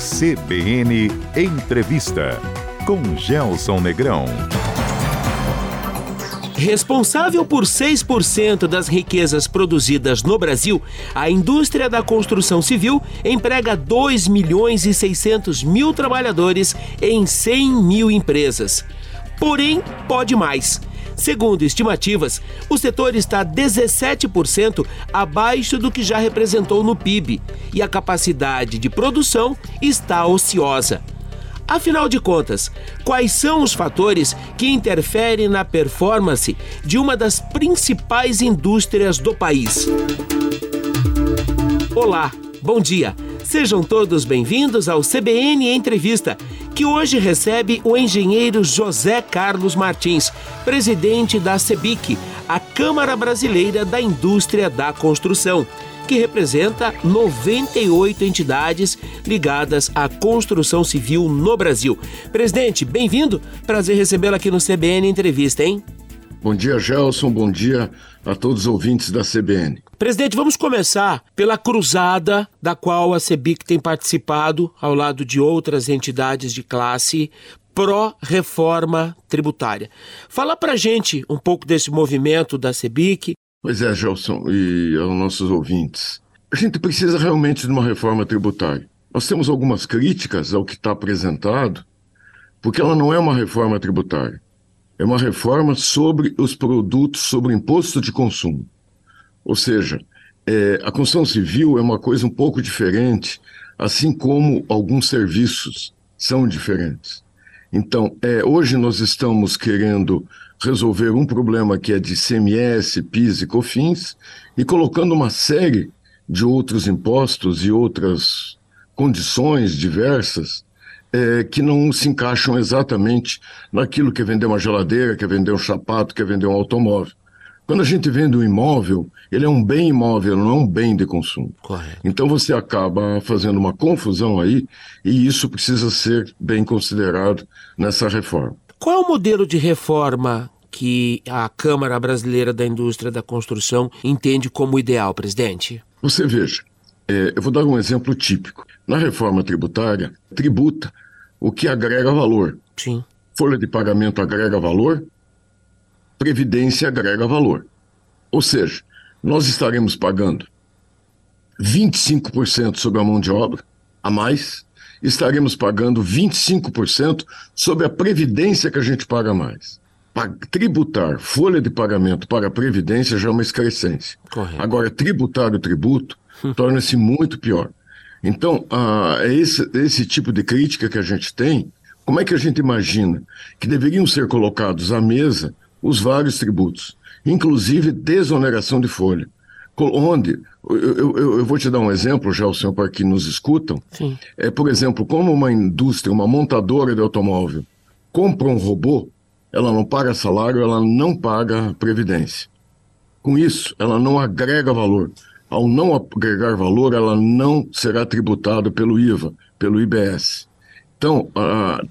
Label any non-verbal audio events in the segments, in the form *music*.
CBN Entrevista com Gelson Negrão. Responsável por 6% das riquezas produzidas no Brasil, a indústria da construção civil emprega 2 milhões e 600 mil trabalhadores em 100 mil empresas. Porém, pode mais. Segundo estimativas, o setor está 17% abaixo do que já representou no PIB e a capacidade de produção está ociosa. Afinal de contas, quais são os fatores que interferem na performance de uma das principais indústrias do país? Olá, bom dia. Sejam todos bem-vindos ao CBN Entrevista, que hoje recebe o engenheiro José Carlos Martins, presidente da CEBIC, a Câmara Brasileira da Indústria da Construção que representa 98 entidades ligadas à construção civil no Brasil. Presidente, bem-vindo. Prazer recebê-lo aqui no CBN Entrevista, hein? Bom dia, Gelson. Bom dia a todos os ouvintes da CBN. Presidente, vamos começar pela cruzada da qual a CEBIC tem participado ao lado de outras entidades de classe pró-reforma tributária. Fala pra gente um pouco desse movimento da CEBIC, Pois é, Gelson, e aos nossos ouvintes. A gente precisa realmente de uma reforma tributária. Nós temos algumas críticas ao que está apresentado, porque ela não é uma reforma tributária. É uma reforma sobre os produtos, sobre o imposto de consumo. Ou seja, é, a construção civil é uma coisa um pouco diferente, assim como alguns serviços são diferentes. Então, é, hoje nós estamos querendo resolver um problema que é de CMS, PIS e COFINS e colocando uma série de outros impostos e outras condições diversas é, que não se encaixam exatamente naquilo que é vender uma geladeira, que é vender um sapato, que é vender um automóvel. Quando a gente vende um imóvel, ele é um bem imóvel, não é um bem de consumo. Correto. Então você acaba fazendo uma confusão aí e isso precisa ser bem considerado nessa reforma. Qual é o modelo de reforma que a Câmara Brasileira da Indústria da Construção entende como ideal, presidente? Você veja, é, eu vou dar um exemplo típico. Na reforma tributária, tributa o que agrega valor. Sim. Folha de pagamento agrega valor, previdência agrega valor. Ou seja, nós estaremos pagando 25% sobre a mão de obra a mais, estaremos pagando 25% sobre a previdência que a gente paga mais. Tributar folha de pagamento para a previdência já é uma excrescência. Correto. Agora, tributar o tributo *laughs* torna-se muito pior. Então, ah, é esse, esse tipo de crítica que a gente tem. Como é que a gente imagina que deveriam ser colocados à mesa os vários tributos, inclusive desoneração de folha? Onde, eu, eu, eu vou te dar um exemplo, já o senhor para que nos escutam. Sim. É, por exemplo, como uma indústria, uma montadora de automóvel, compra um robô, ela não paga salário, ela não paga previdência. Com isso, ela não agrega valor. Ao não agregar valor, ela não será tributada pelo IVA, pelo IBS. Então,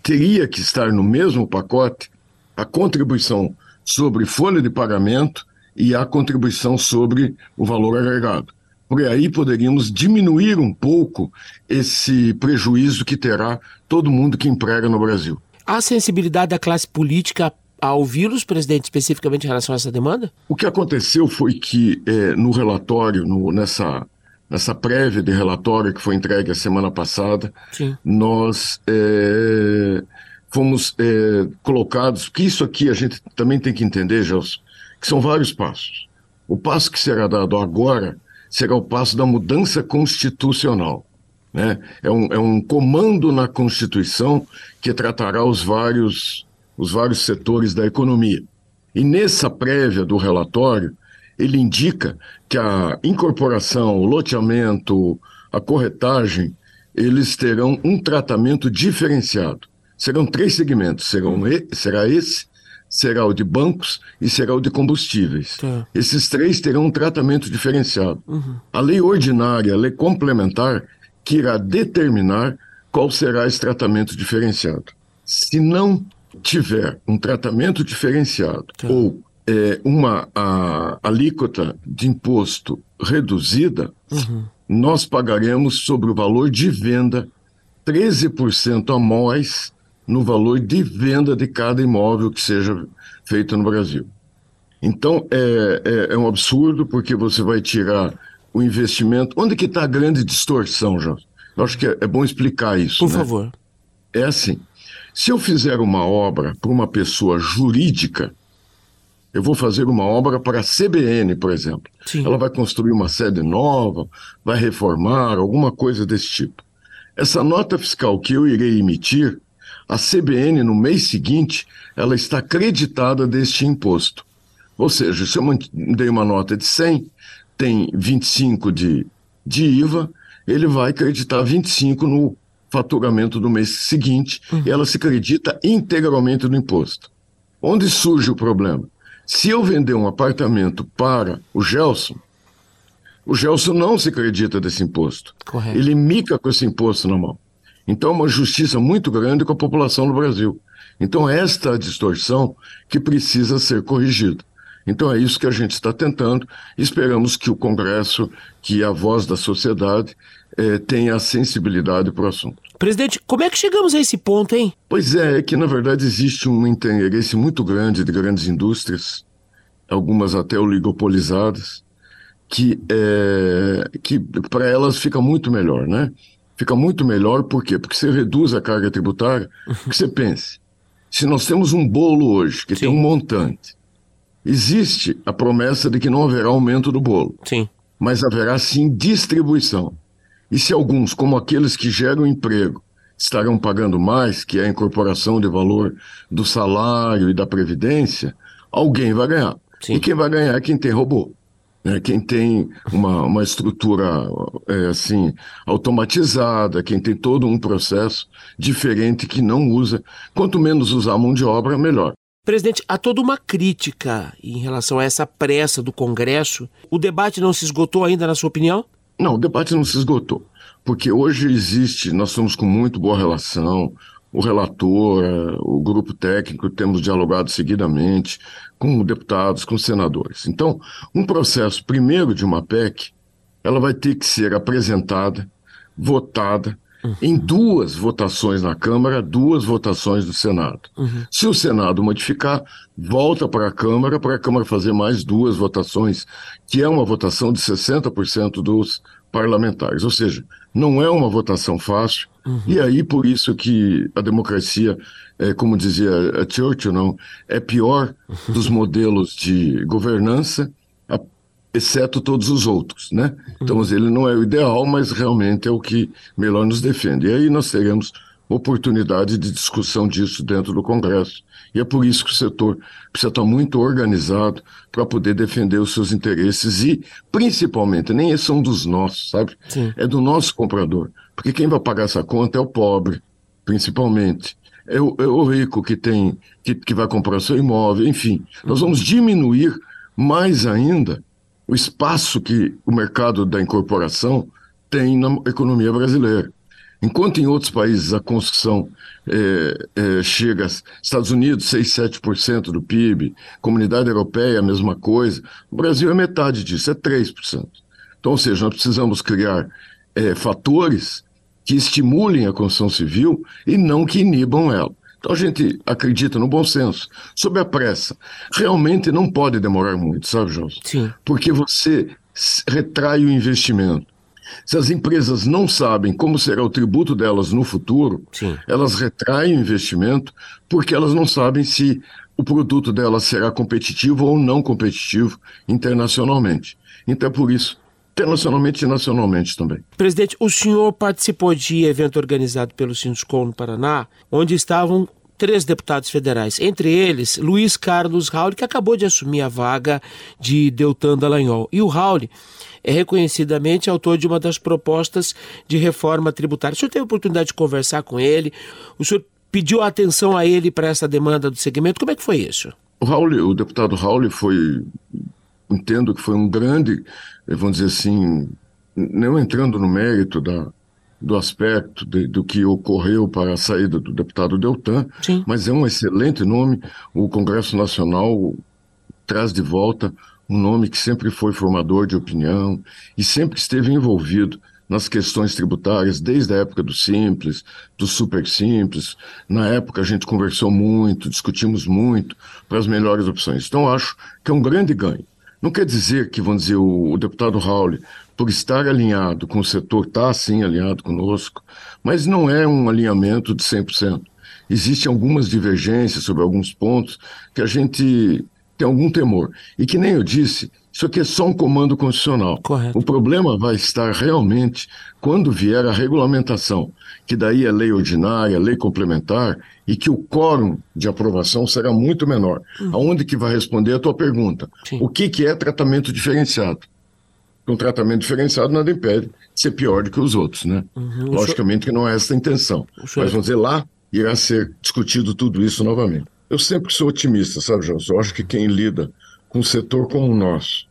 teria que estar no mesmo pacote a contribuição sobre folha de pagamento e a contribuição sobre o valor agregado. Por aí poderíamos diminuir um pouco esse prejuízo que terá todo mundo que emprega no Brasil. A sensibilidade da classe política a ouvi-los, presidente, especificamente em relação a essa demanda? O que aconteceu foi que é, no relatório, no, nessa, nessa prévia de relatório que foi entregue a semana passada, Sim. nós é, fomos é, colocados, que isso aqui a gente também tem que entender, Gelson, que são vários passos. O passo que será dado agora será o passo da mudança constitucional. Né? É, um, é um comando na Constituição que tratará os vários, os vários setores da economia. E nessa prévia do relatório, ele indica que a incorporação, o loteamento, a corretagem, eles terão um tratamento diferenciado. Serão três segmentos: serão e, será esse, será o de bancos e será o de combustíveis. Tá. Esses três terão um tratamento diferenciado. A lei ordinária, a lei complementar, que irá determinar qual será esse tratamento diferenciado. Se não tiver um tratamento diferenciado Tá. ou é, uma a, alíquota de imposto reduzida, nós pagaremos sobre o valor de venda 13% a mais no valor de venda de cada imóvel que seja feito no Brasil. Então, é, é, é um absurdo, porque você vai tirar o investimento. Onde que está a grande distorção, João? Eu acho que é, é bom explicar isso. Por né? favor. É assim: se eu fizer uma obra para uma pessoa jurídica, eu vou fazer uma obra para a CBN, por exemplo. Sim. Ela vai construir uma sede nova, vai reformar, alguma coisa desse tipo. Essa nota fiscal que eu irei emitir, a CBN, no mês seguinte, ela está creditada deste imposto. Ou seja, se eu dei uma nota de 100, tem 25 de, de IVA, ele vai acreditar 25 no faturamento do mês seguinte uhum. ela se acredita integralmente no imposto. Onde surge o problema? Se eu vender um apartamento para o Gelson, o Gelson não se acredita desse imposto. Correto. Ele mica com esse imposto na mão. Então é uma justiça muito grande com a população do Brasil. Então esta distorção que precisa ser corrigida. Então é isso que a gente está tentando. Esperamos que o Congresso, que é a voz da sociedade, eh, tenha a sensibilidade para o assunto. Presidente, como é que chegamos a esse ponto, hein? Pois é, é que na verdade existe um interesse muito grande de grandes indústrias, algumas até oligopolizadas, que, é, que para elas fica muito melhor, né? Fica muito melhor, por quê? Porque você reduz a carga tributária, que você pense. Se nós temos um bolo hoje que Sim. tem um montante, existe a promessa de que não haverá aumento do bolo. Sim. Mas haverá sim distribuição. E se alguns, como aqueles que geram emprego, estarão pagando mais, que é a incorporação de valor do salário e da previdência, alguém vai ganhar. Sim. E quem vai ganhar é quem tem robô. Né? Quem tem uma, uma estrutura é, assim automatizada, quem tem todo um processo diferente que não usa. Quanto menos usar a mão de obra, melhor. Presidente, há toda uma crítica em relação a essa pressa do Congresso. O debate não se esgotou ainda, na sua opinião? Não, o debate não se esgotou. Porque hoje existe, nós estamos com muito boa relação, o relator, o grupo técnico, temos dialogado seguidamente com deputados, com senadores. Então, um processo, primeiro de uma PEC, ela vai ter que ser apresentada, votada, Uhum. em duas votações na Câmara, duas votações no Senado. Uhum. Se o Senado modificar, volta para a Câmara, para a Câmara fazer mais duas votações, que é uma votação de 60% dos parlamentares. Ou seja, não é uma votação fácil, uhum. e aí por isso que a democracia, é, como dizia a Churchill, não, é pior *laughs* dos modelos de governança exceto todos os outros, né? Então ele não é o ideal, mas realmente é o que melhor nos defende. E aí nós teremos oportunidade de discussão disso dentro do Congresso. E é por isso que o setor precisa estar muito organizado para poder defender os seus interesses e, principalmente, nem esses são dos nossos, sabe? Sim. É do nosso comprador. Porque quem vai pagar essa conta é o pobre, principalmente. É o, é o rico que tem que, que vai comprar seu imóvel, enfim. Nós vamos diminuir mais ainda o espaço que o mercado da incorporação tem na economia brasileira. Enquanto em outros países a construção é, é, chega, Estados Unidos, 6, 7% do PIB, comunidade europeia, a mesma coisa, o Brasil é metade disso, é 3%. Então, ou seja, nós precisamos criar é, fatores que estimulem a construção civil e não que inibam ela. Então a gente acredita no bom senso. Sobre a pressa, realmente não pode demorar muito, sabe, João? Sim. Porque você retrai o investimento. Se as empresas não sabem como será o tributo delas no futuro, Sim. elas retraem o investimento porque elas não sabem se o produto delas será competitivo ou não competitivo internacionalmente. Então é por isso internacionalmente e nacionalmente também. Presidente, o senhor participou de evento organizado pelo Sinscom no Paraná, onde estavam três deputados federais, entre eles Luiz Carlos Raul, que acabou de assumir a vaga de Deltan Dallagnol. E o Raul é reconhecidamente autor de uma das propostas de reforma tributária. O senhor teve a oportunidade de conversar com ele? O senhor pediu atenção a ele para essa demanda do segmento? Como é que foi isso? O Raul, o deputado Raul foi entendo que foi um grande, eh, vamos dizer assim, não entrando no mérito da, do aspecto de, do que ocorreu para a saída do deputado Deltan, Sim. mas é um excelente nome. O Congresso Nacional traz de volta um nome que sempre foi formador de opinião e sempre esteve envolvido nas questões tributárias desde a época do simples, do super simples. Na época a gente conversou muito, discutimos muito para as melhores opções. Então acho que é um grande ganho. Não quer dizer que, vamos dizer, o, o deputado Raul, por estar alinhado com o setor, está sim alinhado conosco, mas não é um alinhamento de 100%. Existem algumas divergências sobre alguns pontos que a gente tem algum temor. E que nem eu disse, isso aqui é só um comando constitucional. Correto. O problema vai estar realmente quando vier a regulamentação, que daí é lei ordinária, lei complementar, e que o quórum de aprovação será muito menor. Uhum. Aonde que vai responder a tua pergunta? Sim. O que, que é tratamento diferenciado? Um tratamento diferenciado nada impede de ser pior do que os outros, né? Uhum. Logicamente que não é essa a intenção. Mas vamos dizer, lá irá ser discutido tudo isso novamente. Eu sempre sou otimista, sabe, João? Eu acho que quem lida com um setor como o nosso,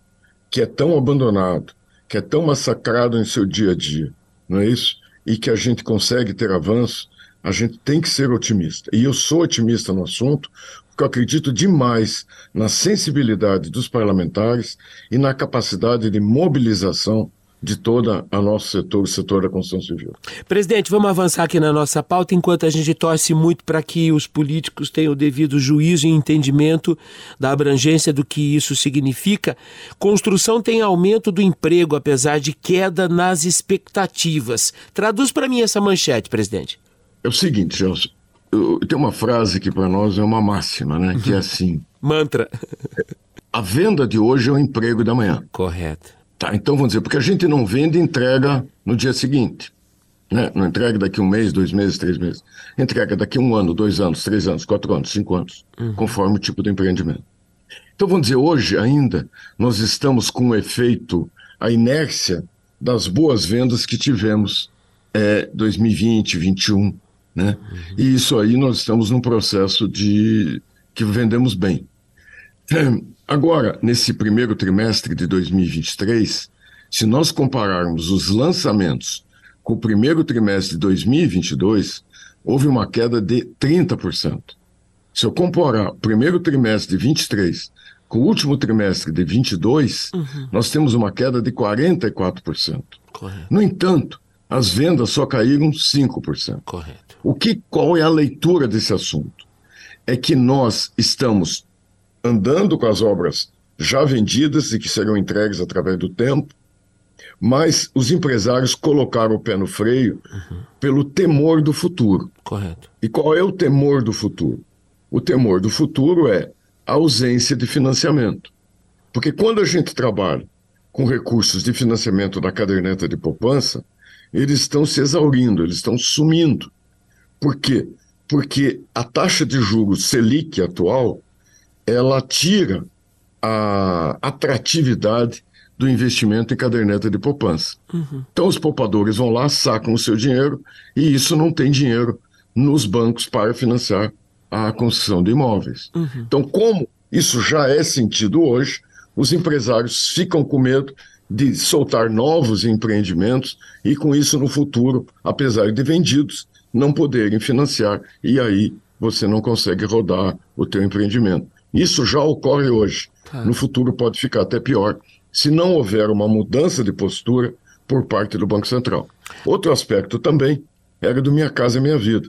que é tão abandonado, que é tão massacrado em seu dia a dia, não é isso? E que a gente consegue ter avanço, a gente tem que ser otimista. E eu sou otimista no assunto, porque eu acredito demais na sensibilidade dos parlamentares e na capacidade de mobilização de todo o nosso setor, o setor da construção civil. Presidente, vamos avançar aqui na nossa pauta, enquanto a gente torce muito para que os políticos tenham o devido juízo e entendimento da abrangência do que isso significa. Construção tem aumento do emprego, apesar de queda nas expectativas. Traduz para mim essa manchete, presidente. É o seguinte, Gelson, tem uma frase que para nós é uma máxima, né? Que é assim... Mantra. A venda de hoje é o emprego da manhã. Correto. Tá, então vamos dizer, porque a gente não vende e entrega no dia seguinte. Né? Não entrega daqui um mês, dois meses, três meses. Entrega daqui um ano, dois anos, três anos, quatro anos, cinco anos, uhum. conforme o tipo de empreendimento. Então vamos dizer, hoje ainda nós estamos com o efeito, a inércia das boas vendas que tivemos é, 2020, 2021. Né? Uhum. E isso aí nós estamos num processo de que vendemos bem. *clears throat* Agora, nesse primeiro trimestre de 2023, se nós compararmos os lançamentos com o primeiro trimestre de 2022, houve uma queda de 30%. Se eu comparar o primeiro trimestre de 23 com o último trimestre de 22, uhum. nós temos uma queda de 44%. Correto. No entanto, as vendas só caíram 5%. Correto. O que, qual é a leitura desse assunto? É que nós estamos andando com as obras já vendidas e que serão entregues através do tempo, mas os empresários colocaram o pé no freio uhum. pelo temor do futuro. Correto. E qual é o temor do futuro? O temor do futuro é a ausência de financiamento. Porque quando a gente trabalha com recursos de financiamento da caderneta de poupança, eles estão se exaurindo, eles estão sumindo. Por quê? Porque a taxa de juros Selic atual ela tira a atratividade do investimento em caderneta de poupança. Uhum. Então, os poupadores vão lá, sacam o seu dinheiro e isso não tem dinheiro nos bancos para financiar a construção de imóveis. Uhum. Então, como isso já é sentido hoje, os empresários ficam com medo de soltar novos empreendimentos e, com isso, no futuro, apesar de vendidos, não poderem financiar e aí você não consegue rodar o teu empreendimento. Isso já ocorre hoje. Tá. No futuro pode ficar até pior, se não houver uma mudança de postura por parte do Banco Central. Outro aspecto também era do Minha Casa Minha Vida,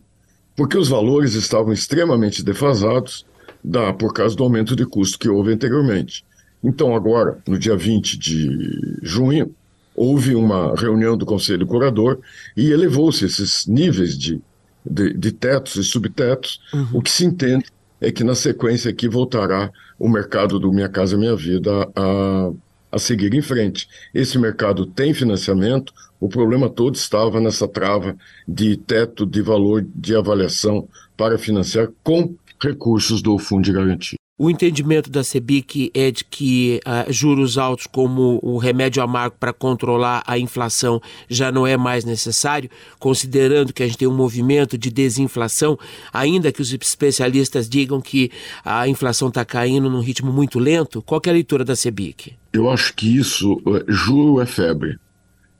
porque os valores estavam extremamente defasados da, por causa do aumento de custo que houve anteriormente. Então, agora, no dia 20 de junho, houve uma reunião do Conselho Curador e elevou-se esses níveis de, de, de, tetos e subtetos, uhum. o que se entende é que na sequência aqui voltará o mercado do Minha Casa Minha Vida a, a seguir em frente. Esse mercado tem financiamento, o problema todo estava nessa trava de teto de valor de avaliação para financiar com recursos do Fundo de Garantia. O entendimento da CEBIC é de que uh, juros altos como o remédio amargo para controlar a inflação já não é mais necessário, considerando que a gente tem um movimento de desinflação, ainda que os especialistas digam que a inflação está caindo num ritmo muito lento. Qual é a leitura da CEBIC? Eu acho que isso, é, juro é febre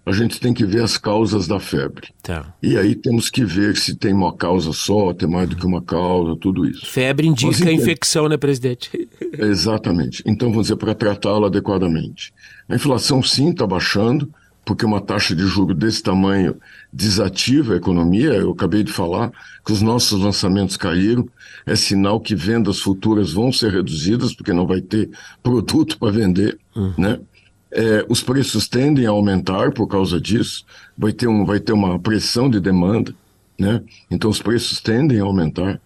a gente tem que ver as causas da febre. Tá. E aí temos que ver se tem uma causa só, tem mais do que uma causa, tudo isso. Febre indica infecção, né, presidente? *laughs* Exatamente. Então, vamos dizer, para tratá-la adequadamente. A inflação, sim, está baixando, porque uma taxa de juro desse tamanho desativa a economia. Eu acabei de falar que os nossos lançamentos caíram, é sinal que vendas futuras vão ser reduzidas, porque não vai ter produto para vender, uhum. né? É, os preços tendem a aumentar por causa disso, vai ter, um, vai ter uma pressão de demanda, né? Então os preços tendem a aumentar.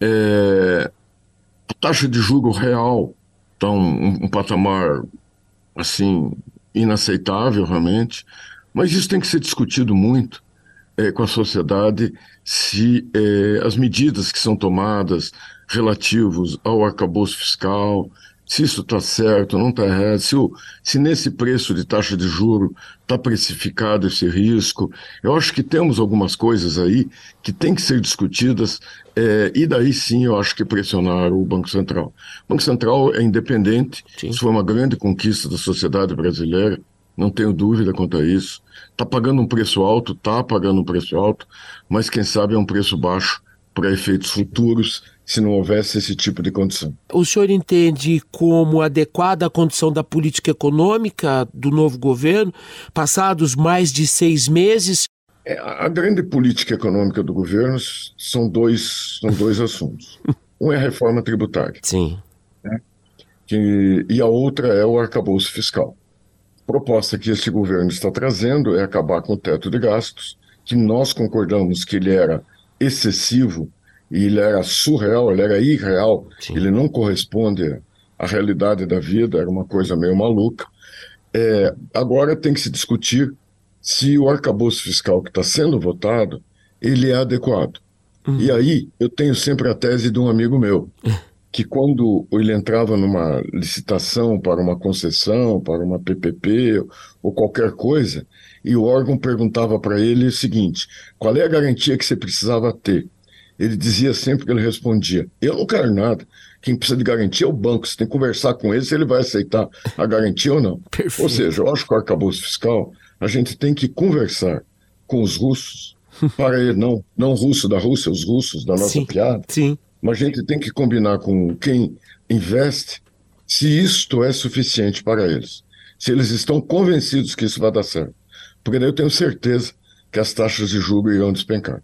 É, a taxa de juro real está um, um, patamar assim inaceitável realmente, mas isso tem que ser discutido muito é, com a sociedade se é, as medidas que são tomadas relativos ao arcabouço fiscal, se isso está certo, não está errado, se, o, se nesse preço de taxa de juro está precificado esse risco. Eu acho que temos algumas coisas aí que têm que ser discutidas é, e daí sim eu acho que pressionar o Banco Central. O Banco Central é independente, sim. isso foi uma grande conquista da sociedade brasileira, não tenho dúvida quanto a isso. Está pagando um preço alto, está pagando um preço alto, mas quem sabe é um preço baixo para efeitos futuros se não houvesse esse tipo de condição. O senhor entende como adequada a condição da política econômica do novo governo, passados mais de seis meses? É, a grande política econômica do governo são dois, são dois assuntos. *laughs* Um é a reforma tributária. Sim. Né? Que, e a outra é o arcabouço fiscal. A proposta que esse governo está trazendo é acabar com o teto de gastos, que nós concordamos que ele era excessivo e ele era surreal, ele era irreal, Sim. ele não corresponde à realidade da vida, era uma coisa meio maluca. É, agora tem que se discutir se o arcabouço fiscal que está sendo votado, ele é adequado. Uhum. E aí eu tenho sempre a tese de um amigo meu, *laughs* que quando ele entrava numa licitação para uma concessão, para uma PPP ou qualquer coisa, e o órgão perguntava para ele o seguinte: qual é a garantia que você precisava ter? Ele dizia sempre que ele respondia: Eu não quero nada. Quem precisa de garantia é o banco. Você tem que conversar com ele se ele vai aceitar a garantia ou não. *laughs* Perfeito. Ou seja, eu acho que o arcabouço fiscal, a gente tem que conversar com os russos, *laughs* para ele, não, não russo da Rússia, os russos da nossa sim, piada. Sim. Mas a gente tem que combinar com quem investe se isto é suficiente para eles. Se eles estão convencidos que isso vai dar certo. Porque daí eu tenho certeza que as taxas de juros irão despencar.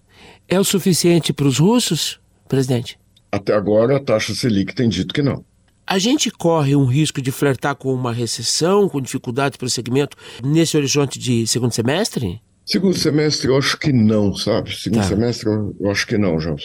É o suficiente para os russos, presidente? Até agora, a taxa Selic tem dito que não. A gente corre um risco de flertar com uma recessão, com dificuldades para o segmento, nesse horizonte de segundo semestre? Segundo semestre, eu acho que não, sabe? Segundo tá. semestre, eu acho que não, João.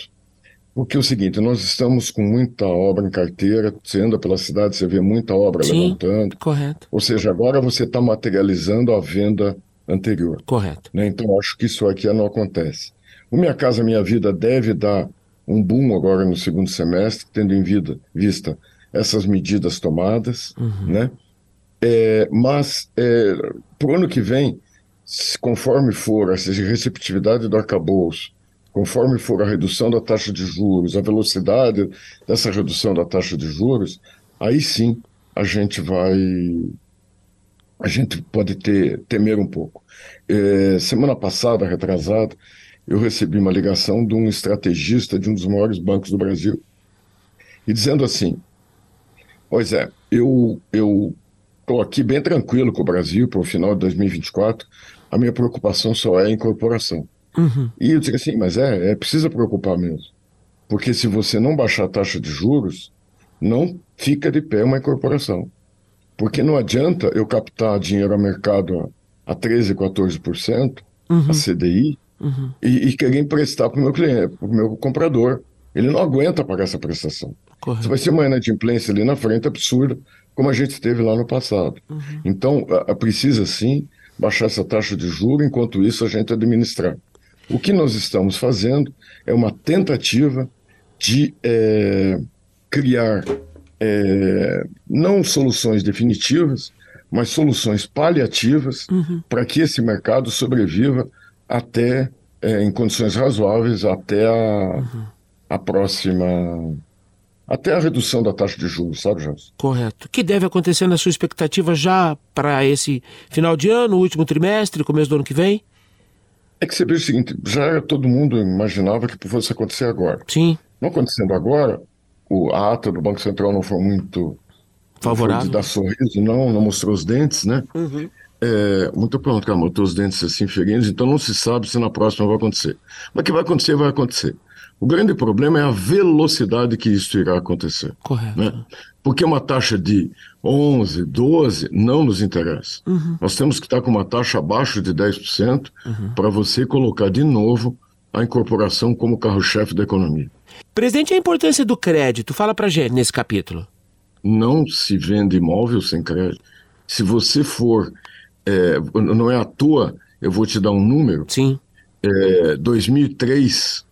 Porque é o seguinte, nós estamos com muita obra em carteira, você anda pela cidade, você vê muita obra Sim, levantando. Correto. Ou seja, agora você está materializando a venda anterior. Correto. Né? Então, acho que isso aqui não acontece. O Minha Casa Minha Vida deve dar um boom agora no segundo semestre, tendo em vida, vista essas medidas tomadas, uhum. né? É, mas é, para o ano que vem, conforme for a receptividade do arcabouço, conforme for a redução da taxa de juros, a velocidade dessa redução da taxa de juros, aí sim a gente vai. A gente pode ter, temer um pouco. É, semana passada, retrasada, eu recebi uma ligação de um estrategista de um dos maiores bancos do Brasil, e dizendo assim: Pois é, eu estou aqui bem tranquilo com o Brasil para o final de 2024, a minha preocupação só é a incorporação. Uhum. E eu disse assim: Mas é, é precisa preocupar mesmo, porque se você não baixar a taxa de juros, não fica de pé uma incorporação. Porque não adianta eu captar dinheiro ao mercado a, a 13%, 14%, uhum. a CDI, uhum. e, e, querer emprestar para o meu cliente, para o meu comprador. Ele não aguenta pagar essa prestação. Correto. Isso vai ser uma inadimplência ali na frente absurda, como a gente teve lá no passado. Uhum. Então, a, a precisa sim baixar essa taxa de juro, enquanto isso a gente administrar. O que nós estamos fazendo é uma tentativa de é, criar é, não soluções definitivas, mas soluções paliativas uhum. para que esse mercado sobreviva até, é, em condições razoáveis, até a, uhum. a próxima. Até a redução da taxa de juros, sabe, Jans? Correto. O que deve acontecer na sua expectativa já para esse final de ano, último trimestre, começo do ano que vem? É que você vê o seguinte, já todo mundo imaginava que fosse acontecer agora. Sim. Não acontecendo agora, o, a ata do Banco Central não foi muito favorável. Não foi de dar sorriso, não, não mostrou os dentes, né? Uhum. É, muito pronto, botou os dentes assim ferindo, então não se sabe se na próxima vai acontecer. Mas que vai acontecer, vai acontecer. O grande problema é a velocidade que isso irá acontecer. Correto. Né? Porque uma taxa de 11, 12 não nos interessa. Uhum. Nós temos que estar com uma taxa abaixo de 10% para você colocar de novo a incorporação como carro-chefe da economia. Presidente, a importância do crédito, fala pra gente nesse capítulo. Não se vende imóvel sem crédito. Se você for, é, não é à toa, eu vou te dar um número. Sim. É, 2003,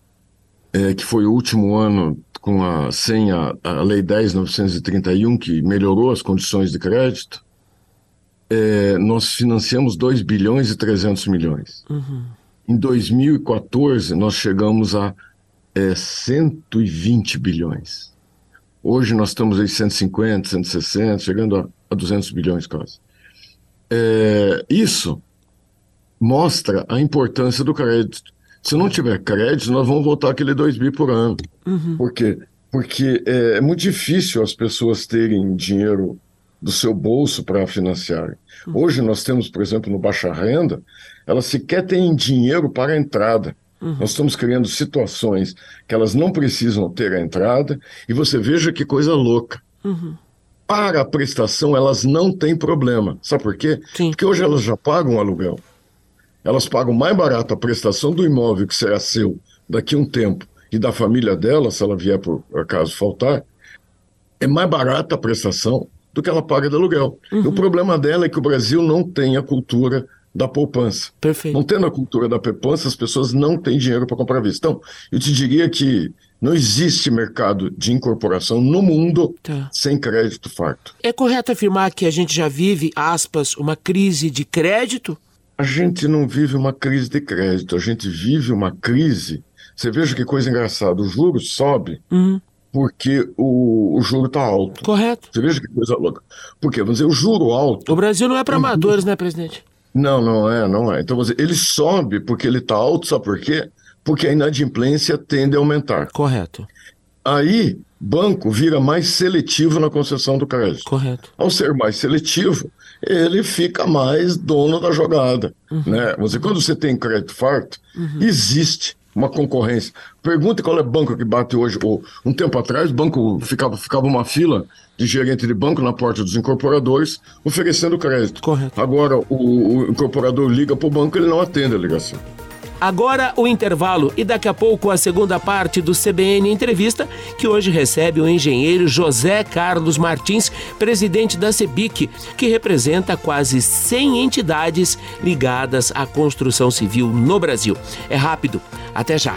é, que foi o último ano com a, sem a, a Lei 10.931, que melhorou as condições de crédito, é, nós financiamos 2 bilhões e 300 milhões. Em 2014, nós chegamos a é, 120 bilhões. Hoje nós estamos em 150, 160, chegando a, a 200 bilhões quase. É, isso mostra a importância do crédito. Se não tiver crédito, nós vamos voltar aquele 2 bi por ano. Por quê? Porque é, é muito difícil as pessoas terem dinheiro do seu bolso para financiarem. Hoje nós temos, por exemplo, no Baixa Renda, elas sequer têm dinheiro para a entrada. Nós estamos criando situações que elas não precisam ter a entrada, e você veja que coisa louca. Para a prestação, elas não têm problema. Sabe por quê? Sim. Porque hoje elas já pagam aluguel. Elas pagam mais barato a prestação do imóvel que será seu daqui a um tempo e da família dela, se ela vier por acaso faltar, é mais barata a prestação do que ela paga de aluguel. E o problema dela é que o Brasil não tem a cultura da poupança. Perfeito. Não tendo a cultura da poupança, as pessoas não têm dinheiro para comprar vista. Então, eu te diria que não existe mercado de incorporação no mundo Tá. sem crédito farto. É correto afirmar que a gente já vive, aspas, uma crise de crédito? A gente não vive uma crise de crédito, a gente vive uma crise. Você veja que coisa engraçada: o juro sobe Uhum. porque o, o juro está alto. Correto. Você veja que coisa louca. Por quê? Vamos dizer, o juro alto. O Brasil não é para amadores, né, presidente? Não, não é, não é. Então, vamos dizer, ele sobe porque ele está alto, sabe por quê? Porque a inadimplência tende a aumentar. Correto. Aí, banco vira mais seletivo na concessão do crédito. Correto. Ao ser mais seletivo, ele fica mais dono da jogada. Né? Você, quando você tem crédito farto, existe uma concorrência. Pergunta qual é o banco que bate hoje. Ou, um tempo atrás, banco ficava, ficava uma fila de gerente de banco na porta dos incorporadores oferecendo crédito. Correto. Agora, o, o incorporador liga para o banco ele não atende a ligação. Agora o intervalo e daqui a pouco a segunda parte do CBN Entrevista, que hoje recebe o engenheiro José Carlos Martins, presidente da CEBIC, que representa quase 100 entidades ligadas à construção civil no Brasil. É rápido. Até já.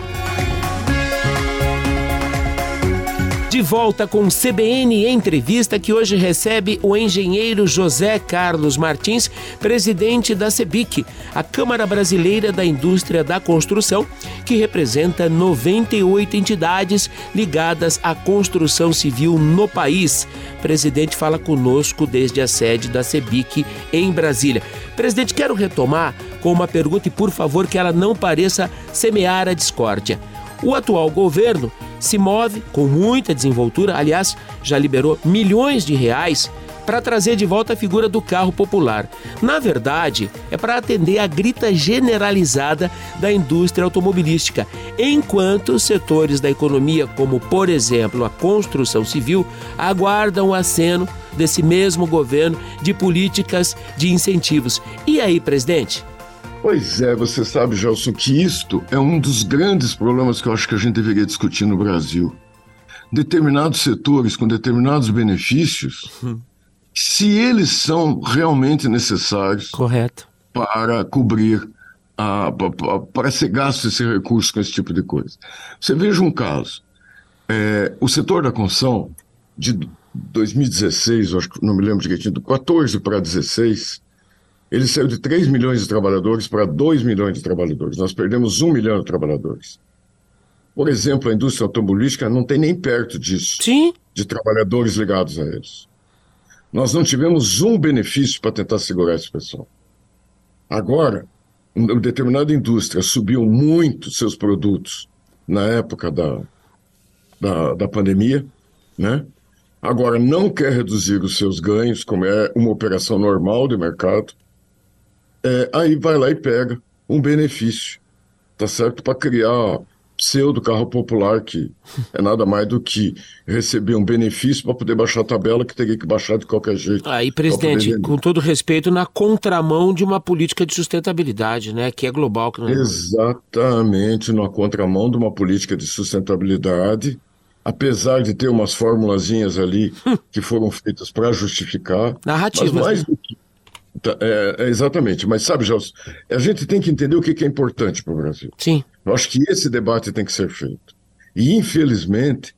De volta com o CBN Entrevista, que hoje recebe o engenheiro José Carlos Martins, presidente da CEBIC, a Câmara Brasileira da Indústria da Construção, que representa 98 entidades ligadas à construção civil no país. O presidente fala conosco desde a sede da CEBIC em Brasília. Presidente, quero retomar com uma pergunta e, por favor, que ela não pareça semear a discórdia. O atual governo se move com muita desenvoltura, aliás, já liberou milhões de reais para trazer de volta a figura do carro popular. Na verdade, é para atender a grita generalizada da indústria automobilística, enquanto setores da economia, como por exemplo a construção civil, aguardam o aceno desse mesmo governo de políticas de incentivos. E aí, presidente? Pois é, você sabe, Gelson, que isto é um dos grandes problemas que eu acho que a gente deveria discutir no Brasil. Determinados setores com determinados benefícios, se eles são realmente necessários Correto. para cobrir, a, pa- pa- para ser gasto esse recurso com esse tipo de coisa. Você veja um caso. É, o setor da construção, de 2016, eu acho que não me lembro direitinho, do 14 para 16, ele saiu de 3 milhões de trabalhadores para 2 milhões de trabalhadores. Nós perdemos 1 milhão de trabalhadores. Por exemplo, a indústria automobilística não tem nem perto disso, Sim, de trabalhadores ligados a eles. Nós não tivemos um benefício para tentar segurar esse pessoal. Agora, uma determinada indústria subiu muito seus produtos na época da, da, da pandemia, né? Agora não quer reduzir os seus ganhos, como é uma operação normal de mercado. É, aí vai lá e pega um benefício, tá certo? Para criar pseudo carro popular, que é nada mais do que receber um benefício para poder baixar a tabela que teria que baixar de qualquer jeito. Aí, presidente, com todo respeito, na contramão de uma política de sustentabilidade, né, que é global. Que não... É Exatamente, na contramão de uma política de sustentabilidade, apesar de ter umas formulazinhas ali que foram feitas para justificar. Narrativas. Mas mais né? do que é, é, exatamente, mas sabe, Gelson, a gente tem que entender o que, que é importante para o Brasil. Sim. Eu acho que esse debate tem que ser feito. E, infelizmente,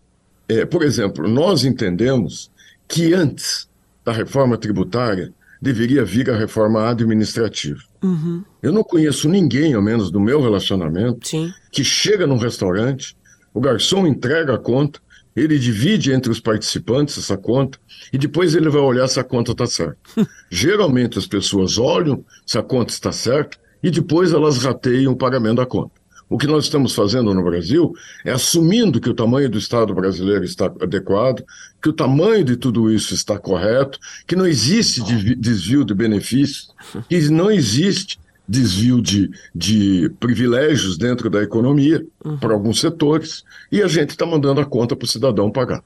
é, por exemplo, nós entendemos que antes da reforma tributária deveria vir a reforma administrativa. Uhum. Eu não conheço ninguém, ao menos do meu relacionamento, Sim. que chega num restaurante, o garçom entrega a conta, ele divide entre os participantes essa conta e depois ele vai olhar se a conta está certa. *laughs* Geralmente as pessoas olham se a conta está certa e depois elas rateiam o pagamento da conta. O que nós estamos fazendo no Brasil é assumindo que o tamanho do Estado brasileiro está adequado, que o tamanho de tudo isso está correto, que não existe desvio de benefícios, que não existe desvio de, de privilégios dentro da economia uhum. para alguns setores, e a gente está mandando a conta para o cidadão pagar,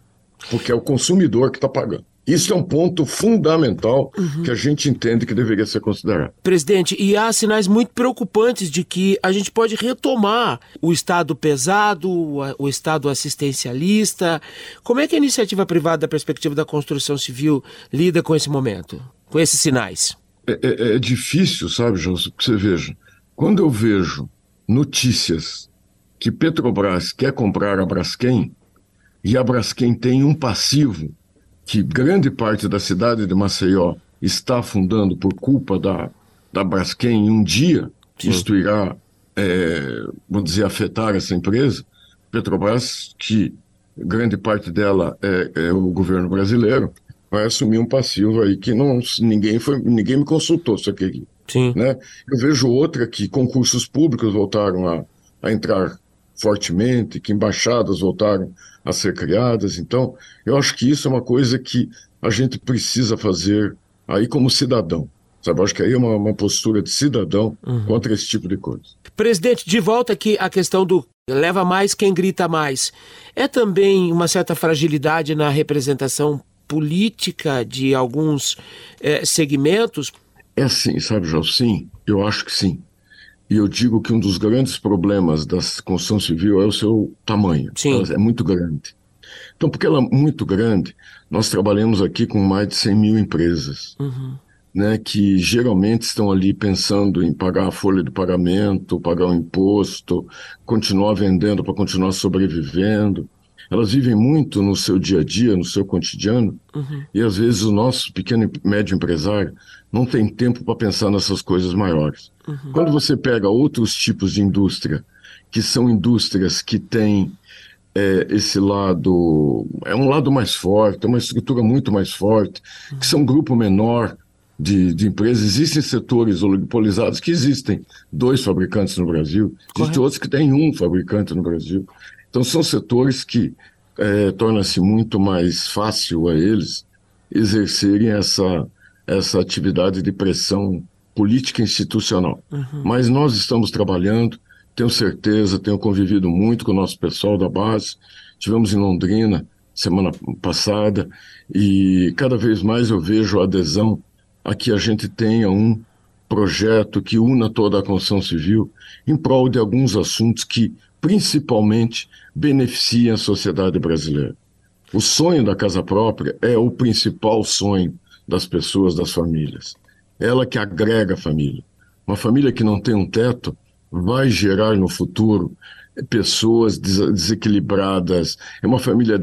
porque é o consumidor que está pagando. Isso é um ponto fundamental uhum. que a gente entende que deveria ser considerado. Presidente, e há sinais muito preocupantes de que a gente pode retomar o Estado pesado, o Estado assistencialista. Como é que a iniciativa privada da perspectiva da construção civil lida com esse momento, com esses sinais? É, é, é difícil, sabe, João, que você veja. Quando eu vejo notícias que Petrobras quer comprar a Braskem e a Braskem tem um passivo que grande parte da cidade de Maceió está afundando por culpa da, da Braskem, um dia Sim. isto irá, é, vamos dizer, afetar essa empresa. Petrobras, que grande parte dela é, é o governo brasileiro, vai assumir um passivo aí que não, ninguém, foi, ninguém me consultou se queria. Sim. Né? Eu vejo outra que concursos públicos voltaram a, a entrar fortemente, que embaixadas voltaram a ser criadas. Então, eu acho que isso é uma coisa que a gente precisa fazer aí como cidadão. Sabe, acho que aí é uma, uma postura de cidadão uhum. contra esse tipo de coisa. Presidente, de volta aqui a questão do leva mais quem grita mais. É também uma certa fragilidade na representação política de alguns é, segmentos? É sim, sabe, João? Sim, eu acho que sim. E eu digo que um dos grandes problemas da construção civil é o seu tamanho. Sim. Ela é muito grande. Então, porque ela é muito grande, nós trabalhamos aqui com mais de 100 mil empresas, uhum. né, que geralmente estão ali pensando em pagar a folha de pagamento, pagar o imposto, continuar vendendo para continuar sobrevivendo. Elas vivem muito no seu dia a dia, no seu cotidiano, uhum. e às vezes o nosso pequeno e médio empresário não tem tempo para pensar nessas coisas maiores. Uhum. Quando você pega outros tipos de indústria, que são indústrias que têm é, esse lado, é um lado mais forte, é uma estrutura muito mais forte, uhum. que são um grupo menor de, de, empresas. Existem setores oligopolizados que existem dois fabricantes no Brasil, existem outros que têm um fabricante no Brasil. Então, são setores que é, torna-se muito mais fácil a eles exercerem essa, essa atividade de pressão política institucional. Uhum. Mas nós estamos trabalhando, tenho certeza, tenho convivido muito com o nosso pessoal da base. Tivemos em Londrina semana passada e cada vez mais eu vejo a adesão a que a gente tenha um projeto que una toda a construção civil em prol de alguns assuntos que principalmente beneficia a sociedade brasileira. O sonho da casa própria é o principal sonho das pessoas, das famílias. Ela que agrega a família. Uma família que não tem um teto vai gerar no futuro pessoas desequilibradas, é uma família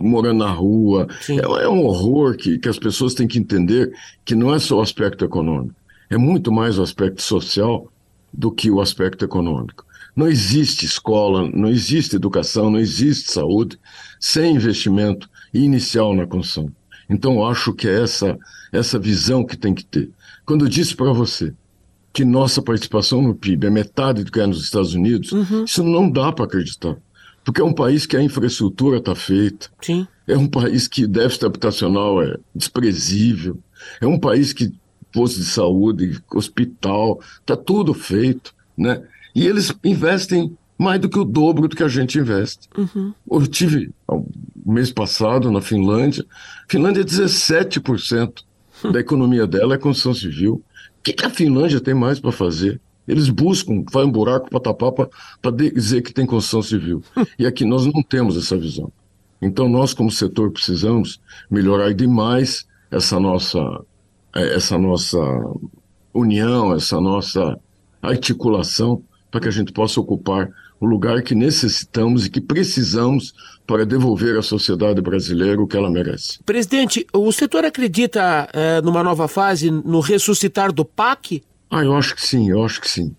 morando na rua. É, é, um horror que, que as pessoas têm que entender que não é só o aspecto econômico, é muito mais o aspecto social do que o aspecto econômico. Não existe escola, não existe educação, não existe saúde sem investimento inicial na construção. Então, acho que é essa, essa visão que tem que ter. Quando eu disse para você que nossa participação no PIB é metade do que é nos Estados Unidos, uhum. isso não dá para acreditar. Porque é um país que a infraestrutura está feita, Sim. é um país que déficit habitacional é desprezível, é um país que posto de saúde, hospital, está tudo feito, né? E eles investem mais do que o dobro do que a gente investe. Uhum. Eu tive, mês passado, na Finlândia, Finlândia é 17% da economia dela é construção civil. O que, que a Finlândia tem mais para fazer? Eles buscam, fazem um buraco para tapar para dizer que tem construção civil. *laughs* E aqui nós não temos essa visão. Então nós, como setor, precisamos melhorar demais essa nossa, é, essa nossa união, essa nossa articulação, para que a gente possa ocupar o lugar que necessitamos e que precisamos para devolver à sociedade brasileira o que ela merece. Presidente, o setor acredita é, numa nova fase, no ressuscitar do PAC? Ah, eu acho que sim, eu acho que sim.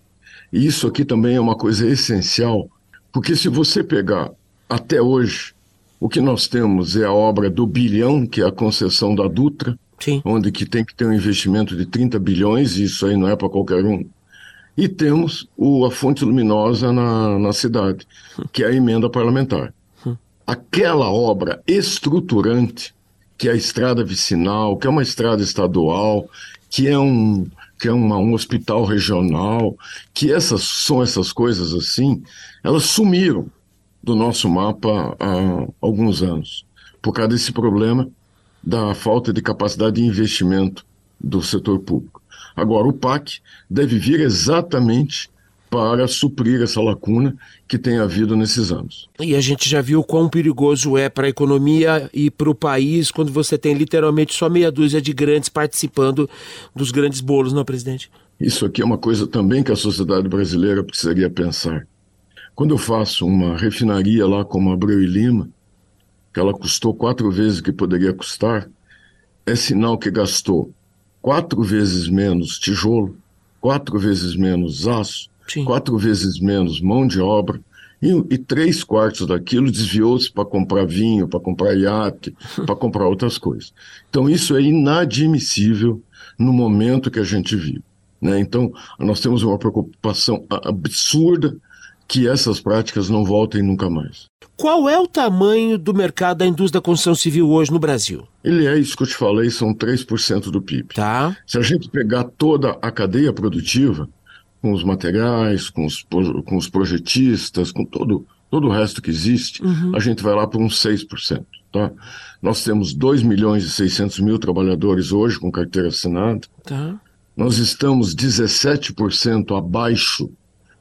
E isso aqui também é uma coisa essencial, porque se você pegar até hoje, o que nós temos é a obra do bilhão, que é a concessão da Dutra, sim. onde que tem que ter um investimento de 30 bilhões, e isso aí não é para qualquer um. E temos o, a fonte luminosa na, na cidade, que é a emenda parlamentar. Aquela obra estruturante, que é a estrada vicinal, que é uma estrada estadual, que é um, que é uma, um hospital regional, que essas são essas coisas assim, elas sumiram do nosso mapa há alguns anos, por causa desse problema da falta de capacidade de investimento do setor público. Agora, o PAC deve vir exatamente para suprir essa lacuna que tem havido nesses anos. E a gente já viu quão perigoso é para a economia e para o país quando você tem literalmente só meia dúzia de grandes participando dos grandes bolos, não, presidente? Isso aqui é uma coisa também que a sociedade brasileira precisaria pensar. Quando eu faço uma refinaria lá como Abreu e Lima, que ela custou quatro vezes o que poderia custar, é sinal que gastou quatro vezes menos tijolo, quatro vezes menos aço, Sim. quatro vezes menos mão de obra, e, e três quartos daquilo desviou-se para comprar vinho, para comprar iate, *laughs* para comprar outras coisas. Então, isso é inadmissível no momento que a gente vive. Né? Então, nós temos uma preocupação absurda que essas práticas não voltem nunca mais. Qual é o tamanho do mercado da indústria da construção civil hoje no Brasil? Ele é isso que eu te falei, são 3% do PIB. Tá. Se a gente pegar toda a cadeia produtiva, com os materiais, com os, com os projetistas, com todo, todo o resto que existe, uhum. a gente vai lá para uns 6%. Tá? Nós temos 2 milhões e 600 mil trabalhadores hoje com carteira assinada. Tá. Nós estamos 17% abaixo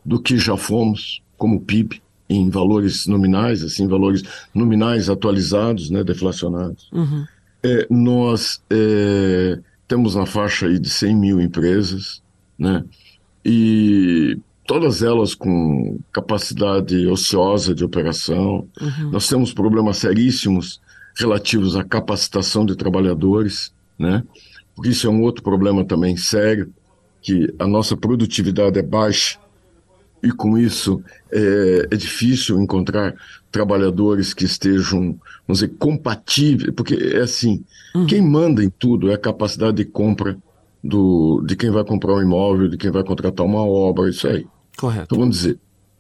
do que já fomos como PIB em valores nominais, assim, valores nominais atualizados, né, deflacionados. Uhum. É, nós é, temos na faixa aí de 100 mil empresas, né? e todas elas com capacidade ociosa de operação. Uhum. Nós temos problemas seríssimos relativos à capacitação de trabalhadores, né? Porque isso é um outro problema também sério, que a nossa produtividade é baixa e com isso é, é difícil encontrar trabalhadores que estejam, vamos dizer, compatíveis, porque é assim, uhum. quem manda em tudo é a capacidade de compra do, de quem vai comprar um imóvel, de quem vai contratar uma obra, isso aí. Correto. Então vamos dizer,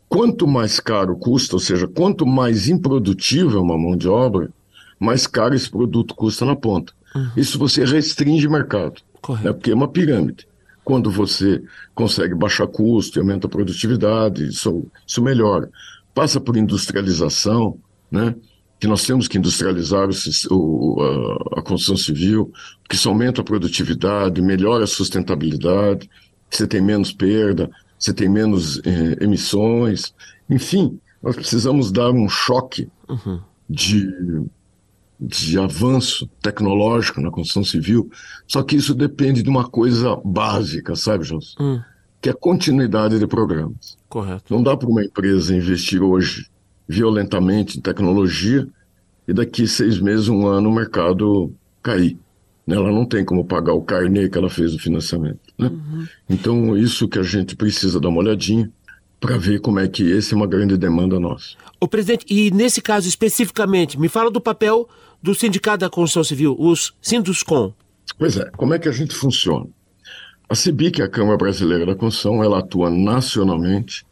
quanto mais caro custa, ou seja, quanto mais improdutiva é uma mão de obra, mais caro esse produto custa na ponta. Uhum. Isso você restringe mercado. Correto. Né? Porque é uma pirâmide. Quando você consegue baixar custo e aumenta a produtividade, isso, isso melhora. Passa por industrialização, né? que nós temos que industrializar o, a, a, construção civil, que isso aumenta a produtividade, melhora a sustentabilidade, você tem menos perda, você tem menos eh, emissões. Enfim, nós precisamos dar um choque uhum. de, de avanço tecnológico na construção civil, só que isso depende de uma coisa básica, sabe, José? Uhum. Que é a continuidade de programas. Correto. Não dá para uma empresa investir hoje violentamente em tecnologia e daqui seis meses, um ano, o mercado cair. Né? Ela não tem como pagar o carnê que ela fez do financiamento. Né? Uhum. Então, isso que a gente precisa dar uma olhadinha para ver como é que esse é uma grande demanda nossa. O presidente, e nesse caso especificamente, me fala do papel do Sindicato da Construção Civil, os Sinduscom. Pois é, como é que a gente funciona? A CIBIC, a Câmara Brasileira da Construção, ela atua nacionalmente,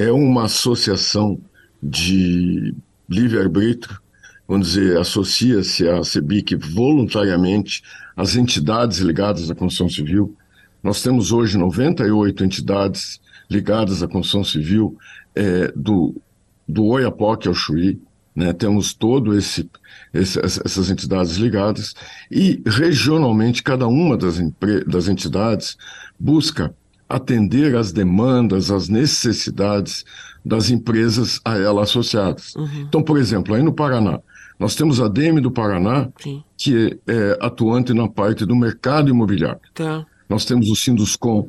é uma associação de livre-arbítrio, vamos dizer, associa-se à CEBIC voluntariamente às entidades ligadas à construção civil, Nós temos hoje 98 entidades ligadas à construção civil é, do, do Oiapoque ao Chuí, né? temos todo esse, esse, essas entidades ligadas e regionalmente cada uma das, das entidades busca atender às demandas, às necessidades das empresas a ela associadas. Uhum. Então, por exemplo, aí no Paraná, nós temos a DEME do Paraná, Sim. que é, é, atuante na parte do mercado imobiliário. Tá. Nós temos o Sinduscom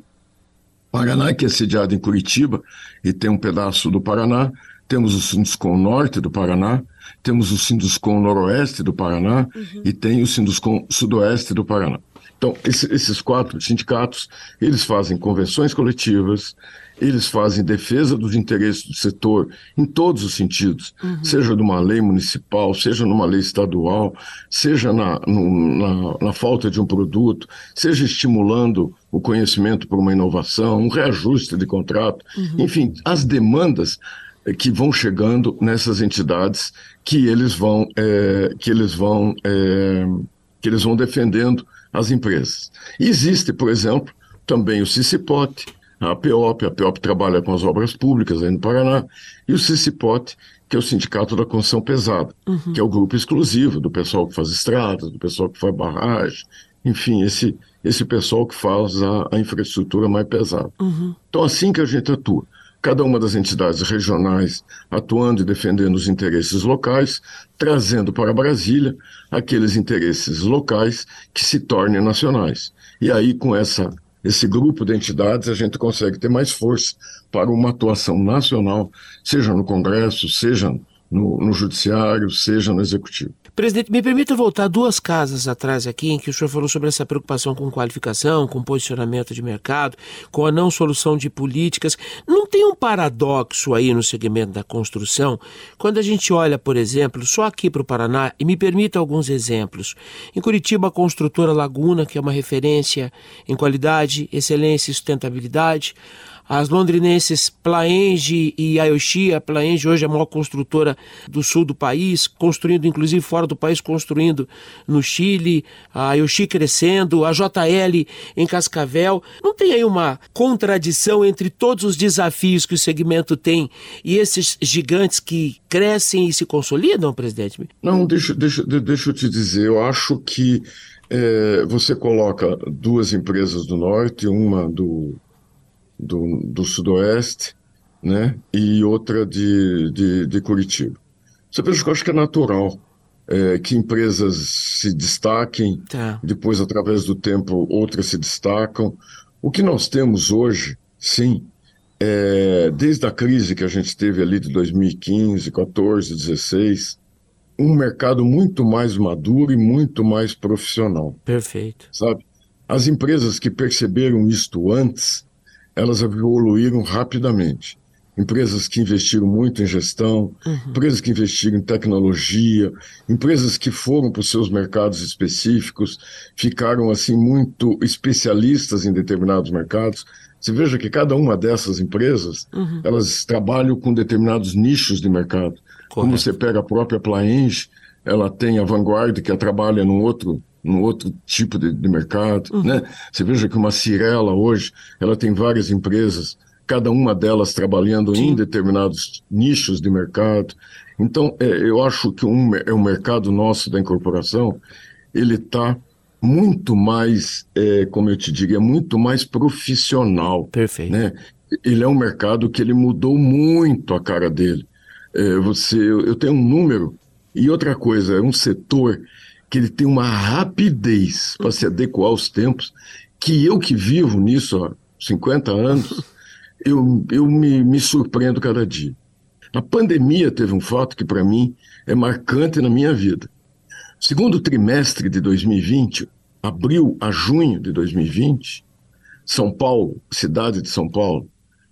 Paraná, que é sediado em Curitiba e tem um pedaço do Paraná. Temos o Sinduscom Norte do Paraná, temos o Sinduscom Noroeste do Paraná uhum. e tem o Sinduscom Sudoeste do Paraná. Então, esse, esses quatro sindicatos, eles fazem convenções coletivas, eles fazem defesa dos interesses do setor em todos os sentidos, uhum. seja numa lei municipal, seja numa lei estadual, seja na, no, na, na, falta de um produto, seja estimulando o conhecimento por uma inovação, um reajuste de contrato, uhum. enfim, as demandas que vão chegando nessas entidades que eles vão é, que eles vão é, que eles vão defendendo as empresas. Existe, por exemplo, também o CICIPOT, a PEOP, a PEOP trabalha com as obras públicas aí no Paraná, e o CICIPOT, que é o Sindicato da Construção Pesada, uhum. que é o grupo exclusivo do pessoal que faz estradas, do pessoal que faz barragem, enfim, esse, esse pessoal que faz a, a infraestrutura mais pesada. Uhum. Então, assim que a gente atua cada uma das entidades regionais atuando e defendendo os interesses locais, trazendo para Brasília aqueles interesses locais que se tornem nacionais. E aí, com essa, esse grupo de entidades, a gente consegue ter mais força para uma atuação nacional, seja no Congresso, seja no, no Judiciário, seja no Executivo. Presidente, me permita voltar duas casas atrás aqui, em que o senhor falou sobre essa preocupação com qualificação, com posicionamento de mercado, com a não solução de políticas. Não tem um paradoxo aí no segmento da construção? Quando a gente olha, por exemplo, só aqui para o Paraná, e me permita alguns exemplos. Em Curitiba, a construtora Laguna, que é uma referência em qualidade, excelência e sustentabilidade as londrinenses Plaenge e Ayoshi. A Plaenge hoje é a maior construtora do sul do país, construindo inclusive fora do país, construindo no Chile, a Ayoshi crescendo, a JL em Cascavel. Não tem aí uma contradição entre todos os desafios que o segmento tem e esses gigantes que crescem e se consolidam, presidente? Não, deixa, deixa, deixa eu te dizer, eu acho que é, você coloca duas empresas do norte, uma do do, do Sudoeste, né? E outra de, de, de Curitiba. Você veja que eu acho que é natural é, que empresas se destaquem, tá. depois, através do tempo, outras se destacam. O que nós temos hoje, sim, é, desde a crise que a gente teve ali de 2015, 14, 16, um mercado muito mais maduro e muito mais profissional. Perfeito. Sabe? As empresas que perceberam isto antes, elas evoluíram rapidamente. Empresas que investiram muito em gestão, uhum. empresas que investiram em tecnologia, empresas que foram para os seus mercados específicos, ficaram assim muito especialistas em determinados mercados. Você veja que cada uma dessas empresas, uhum. elas trabalham com determinados nichos de mercado. Correto. Como você pega a própria Plaenge, ela tem a Vanguard, que trabalha num outro num outro tipo de, de mercado, uhum. né? Você veja que uma Cirela hoje, ela tem várias empresas, cada uma delas trabalhando Sim. em determinados nichos de mercado. Então, é, eu acho que um, é um mercado nosso da incorporação, ele está muito mais, é, como eu te diria, muito mais profissional. Perfeito. Né? Ele é um mercado que ele mudou muito a cara dele. É, você, eu, eu tenho um número e outra coisa, é um setor que ele tem uma rapidez para se adequar aos tempos, que eu que vivo nisso há 50 anos, *laughs* eu, eu me, me surpreendo cada dia. A pandemia teve um fato que, para mim, é marcante na minha vida. Segundo trimestre de 2020, abril a junho de 2020, São Paulo, cidade de São Paulo,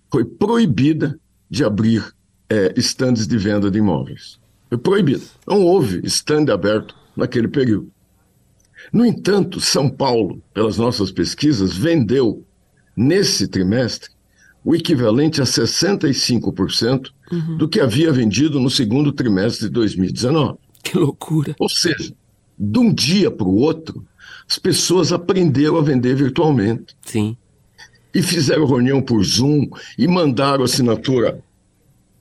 foi proibida de abrir é, estandes de venda de imóveis. Foi proibida. Não houve estande aberto naquele período. No entanto, São Paulo, pelas nossas pesquisas, vendeu nesse trimestre o equivalente a 65% uhum. do que havia vendido no segundo trimestre de 2019. Que loucura! Ou seja, de um dia para o outro, as pessoas aprenderam a vender virtualmente. Sim. e fizeram reunião por Zoom e mandaram assinatura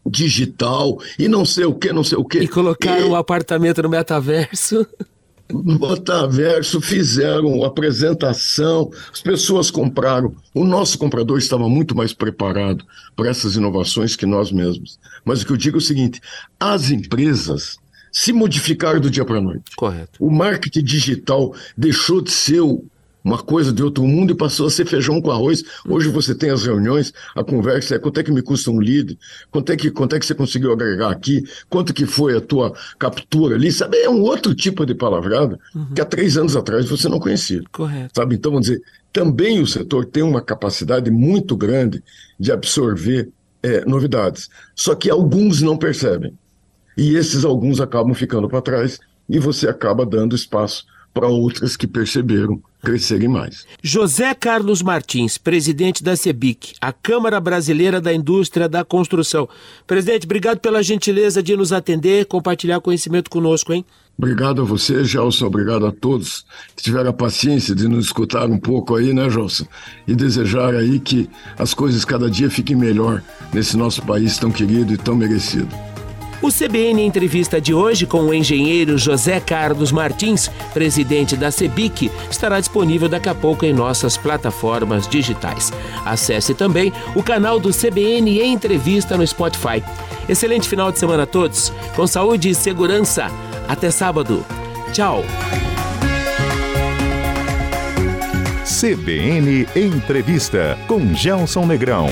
digital e não sei o que, não sei o que. E colocaram o e... um apartamento no metaverso. No metaverso fizeram apresentação, as pessoas compraram. O nosso comprador estava muito mais preparado para essas inovações que nós mesmos. Mas o que eu digo é o seguinte: as empresas se modificaram do dia para a noite. Correto. O marketing digital deixou de ser o uma coisa de outro mundo e passou a ser feijão com arroz. Hoje você tem as reuniões, a conversa é quanto é que me custa um lead, quanto é que, quanto é que você conseguiu agregar aqui, quanto que foi a tua captura ali, sabe? É um outro tipo de palavrada uhum. que há três anos atrás você não conhecia. Correto. Sabe? Então, vamos dizer, também o setor tem uma capacidade muito grande de absorver é, novidades. Só que alguns não percebem. E esses alguns acabam ficando para trás e você acaba dando espaço para outras que perceberam crescerem mais. José Carlos Martins, presidente da CEBIC, a Câmara Brasileira da Indústria da Construção. Presidente, obrigado pela gentileza de nos atender, compartilhar conhecimento conosco, hein? Obrigado a você, Gelson. Obrigado a todos que tiveram a paciência de nos escutar um pouco aí, né, Gelson? E desejar aí que as coisas cada dia fiquem melhor nesse nosso país tão querido e tão merecido. O CBN Entrevista de hoje com o engenheiro José Carlos Martins, presidente da CEBIC, estará disponível daqui a pouco em nossas plataformas digitais. Acesse também o canal do CBN Entrevista no Spotify. Excelente final de semana a todos, com saúde e segurança. Até sábado. Tchau. CBN Entrevista com Gelson Negrão.